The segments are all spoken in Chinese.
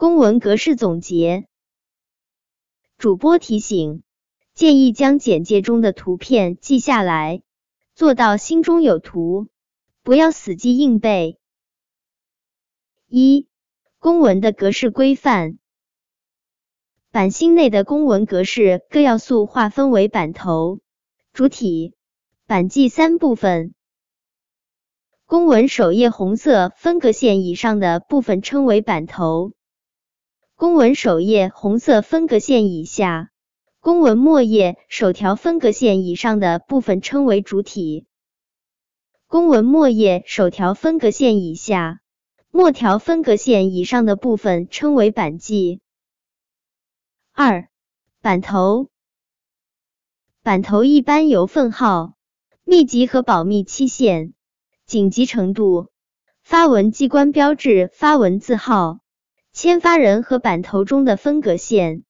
公文格式总结。主播提醒：建议将简介中的图片记下来，做到心中有图，不要死记硬背。一、公文的格式规范。版心内的公文格式各要素划分为版头、主体、版记三部分。公文首页红色分隔线以上的部分称为版头。公文首页红色分隔线以下，公文末页首条分隔线以上的部分称为主体。公文末页首条分隔线以下，末条分隔线以上的部分称为版记。二、版头，版头一般由份号、密集和保密期限、紧急程度、发文机关标志、发文字号、签发人和版头中的分隔线。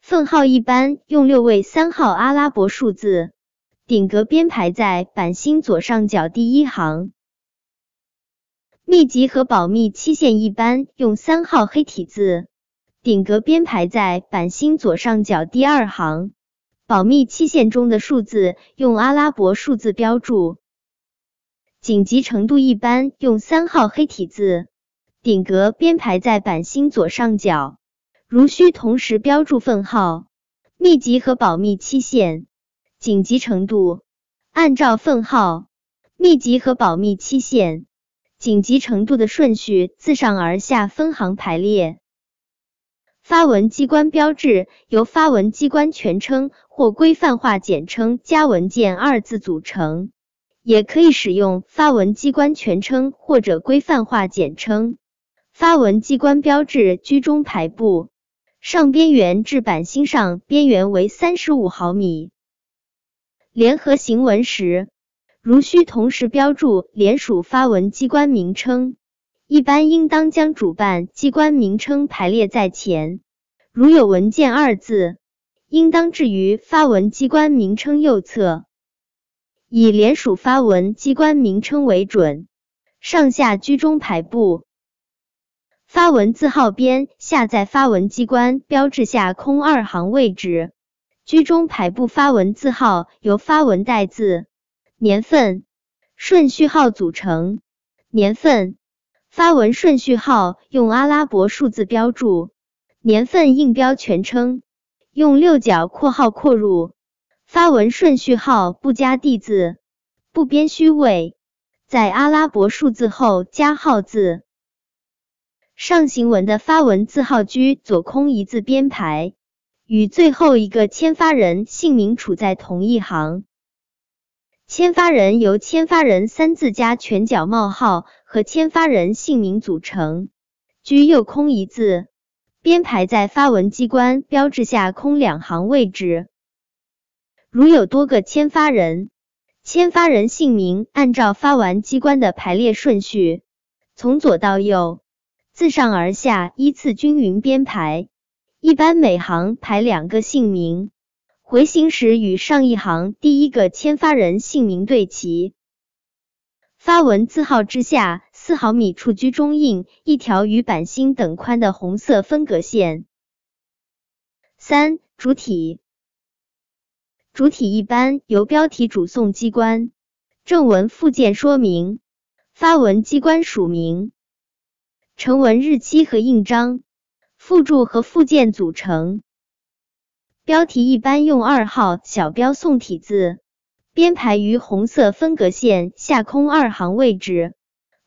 份号一般用六位三号阿拉伯数字，顶格编排在版芯左上角第一行。密集和保密期限一般用三号黑体字。顶格编排在版芯左上角第二行，保密期限中的数字用阿拉伯数字标注。紧急程度一般用三号黑体字，顶格编排在版芯左上角。如需同时标注份号、密集和保密期限、紧急程度，按照份号、密集和保密期限、紧急程度的顺序。自上而下分行排列。发文机关标志。由发文机关全称。或规范化简称。加文件二字组成，也可以使用发文机关全称。或者规范化简称。发文机关标志居中排布，上边缘至版芯上边缘为三十五毫米。联合行文时，如需同时标注联署发文机关名称。一般应当将主办机关名称排列在前，如有文件二字，应当置于发文机关名称右侧，以联署发文机关名称为准，上下居中排布。发文字号边下在发文机关标志下空二行位置，居中排布发文字号由发文代字、年份、顺序号组成，年份。发文顺序号用阿拉伯数字标注，年份应标全称，用六角括号括入。发文顺序号不加地字，不编虚位，在阿拉伯数字后加号字。上行文的发文字号居左空一字编排，与最后一个签发人姓名处在同一行。签发人由签发人三字加全角冒号和签发人姓名组成，居右空一字，编排在发文机关标志下空两行位置。如有多个签发人，签发人姓名按照发完机关的排列顺序，从左到右，自上而下依次均匀编排，一般每行排两个姓名。回形时与上一行第一个签发人姓名对齐。发文字号之下四毫米处居中印一条与版芯等宽的红色分隔线。三、主体。主体一般由标题主送机关、正文附件说明、发文机关署名、成文日期和印章、附注和附件组成。标题一般用二号小标宋体字编排于红色分隔线下空二行位置，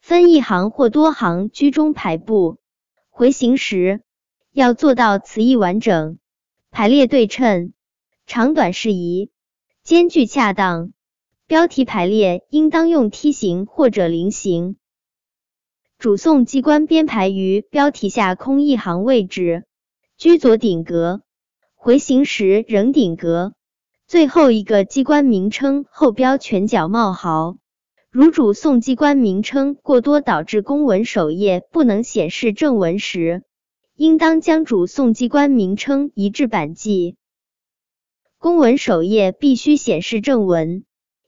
分一行或多行居中排布。回形时要做到词义完整、排列对称、长短适宜、间距恰当。标题排列应当用梯形或者菱形。主送机关编排于标题下空一行位置，居左顶格。回形时仍顶格，最后一个机关名称后标全角冒号。如主送机关名称过多导致公文首页不能显示正文时，应当将主送机关名称移至版记。公文首页必须显示正文，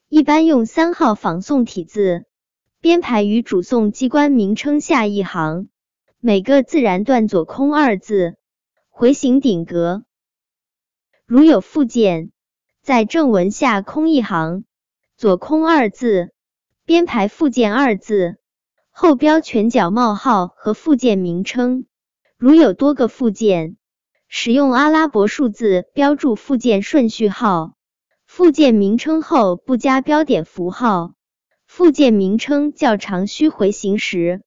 一般用三号仿宋体字编排于主送机关名称下一行，每个自然段左空二字，回形顶格。如有附件，在正文下空一行，左空二字，编排附件二字，后标全角冒号和附件名称。如有多个附件，使用阿拉伯数字标注附件顺序号。附件名称后不加标点符号。附件名称较长需回形时。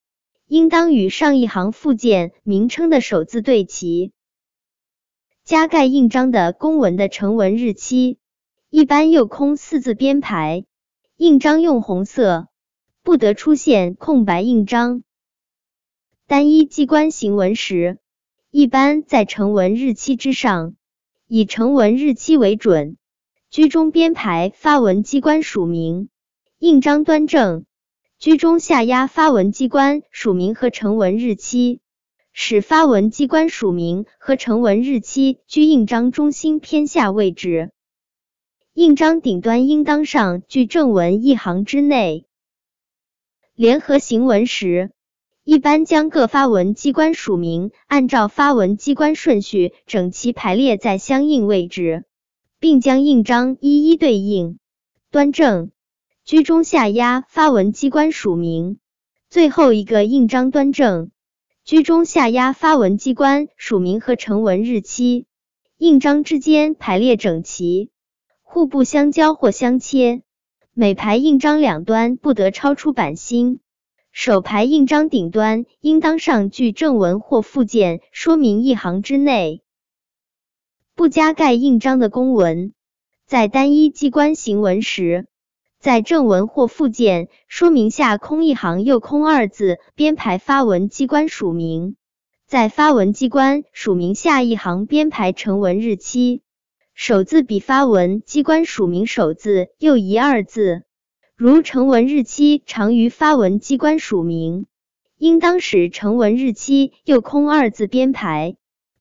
应当与上一行附件名称的首字对齐。加盖印章的公文的成文日期，一般右空四字编排，印章用红色，不得出现空白印章。单一机关行文时，一般在成文日期之上，以成文日期为准，居中编排发文机关署名，印章端正。居中下压发文机关署名和成文日期，使发文机关署名和成文日期居印章中心偏下位置。印章顶端应当上距正文一行之内。联合行文时，一般将各发文机关署名按照发文机关顺序整齐排列在相应位置，并将印章一一对应，端正。居中下压发文机关署名，最后一个印章端正。居中下压发文机关署名和成文日期，印章之间排列整齐，互不相交或相切。每排印章两端不得超出版心。首排印章顶端应当上距正文或附件说明一行之内。不加盖印章的公文，在单一机关行文时。在正文或附件说明下空一行，右空二字，编排发文机关署名。在发文机关署名下一行编排成文日期。首字比发文机关署名首字右移二字。如成文日期长于发文机关署名，应当使成文日期右空二字编排，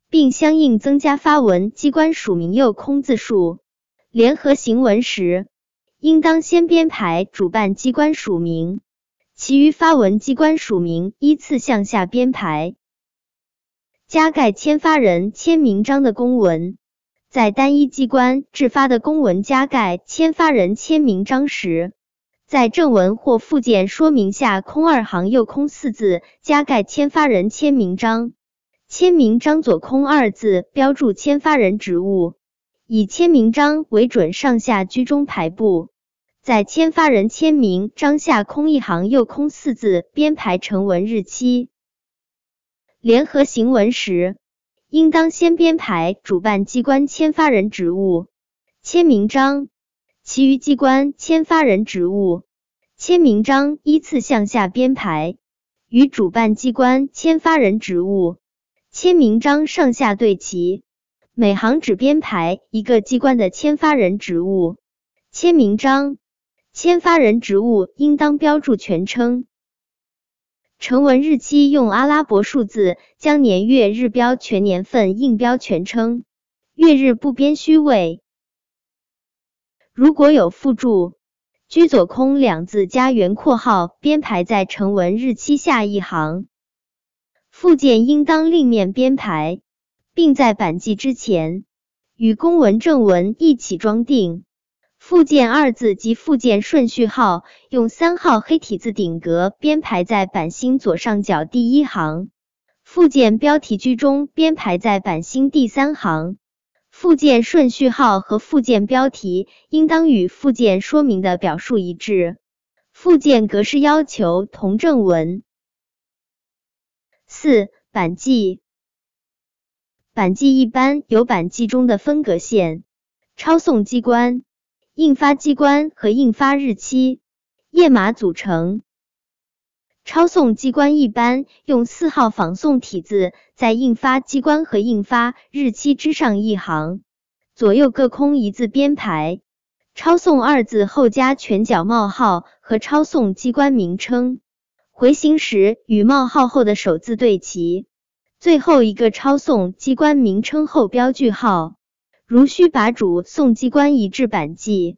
并相应增加发文机关署名右空字数。联合行文时。应当先编排主办机关署名，其余发文机关署名依次向下编排。加盖签发人签名章的公文，在单一机关制发的公文加盖签发人签名章时，在正文或附件说明下空二行右空四字加盖签发人签名章。签名章左空二字标注签发人职务。以签名章为准，上下居中排布，在签发人签名章下空一行，右空四字，编排成文日期。联合行文时，应当先编排主办机关签发人职务签名章，其余机关签发人职务签名章依次向下编排，与主办机关签发人职务签名章上下对齐。每行只编排一个机关的签发人职务签名章，签发人职务应当标注全称。成文日期用阿拉伯数字，将年月日标全年份，应标全称，月日不编虚位。如果有附注，居左空两字加圆括号，编排在成文日期下一行。附件应当另面编排。并在版记之前与公文正文一起装订。附件二字及附件顺序号用三号黑体字顶格编排在版心左上角第一行。附件标题居中编排在版心第三行。附件顺序号和附件标题应当与附件说明的表述一致。附件格式要求同正文。四版记。版记一般有版记中的分隔线、抄送机关、印发机关和印发日期、页码组成。抄送机关一般用四号仿宋体字在印发机关和印发日期之上一行，左右各空一字编排。抄送二字后加全角冒号和抄送机关名称，回形时与冒号后的首字对齐。最后一个抄送机关名称后标句号，如需把主送机关移至版记，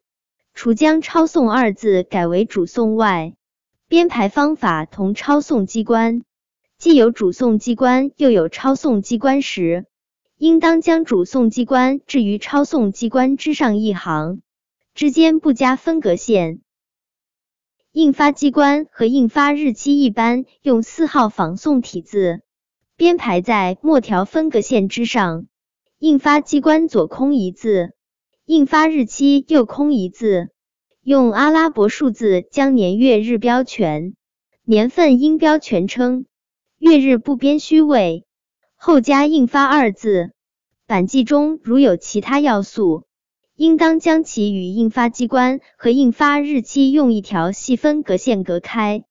除将抄送二字改为主送外，编排方法同抄送机关。既有主送机关又有抄送机关时，应当将主送机关置于抄送机关之上一行，之间不加分隔线。印发机关和印发日期一般用四号仿宋体字。编排在末条分隔线之上。印发机关左空一字，印发日期右空一字，用阿拉伯数字将年月日标全，年份应标全称，月日不编虚位，后加印发二字。版记中如有其他要素，应当将其与印发机关和印发日期用一条细分隔线隔开。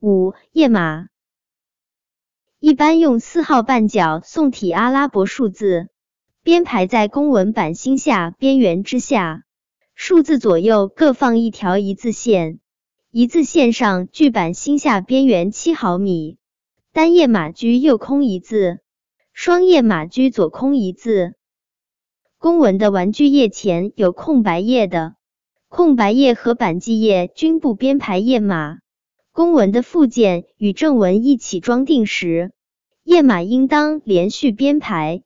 五页码。一般用四号半角宋体阿拉伯数字编排在公文版心下边缘之下，数字左右各放一条一字线，一字线上距版心下边缘七毫米。单页码居右空一字，双页码居左空一字。公文的玩具页前有空白页的，空白页和版记页均不编排页码。公文的附件与正文一起装订时，页码应当连续编排。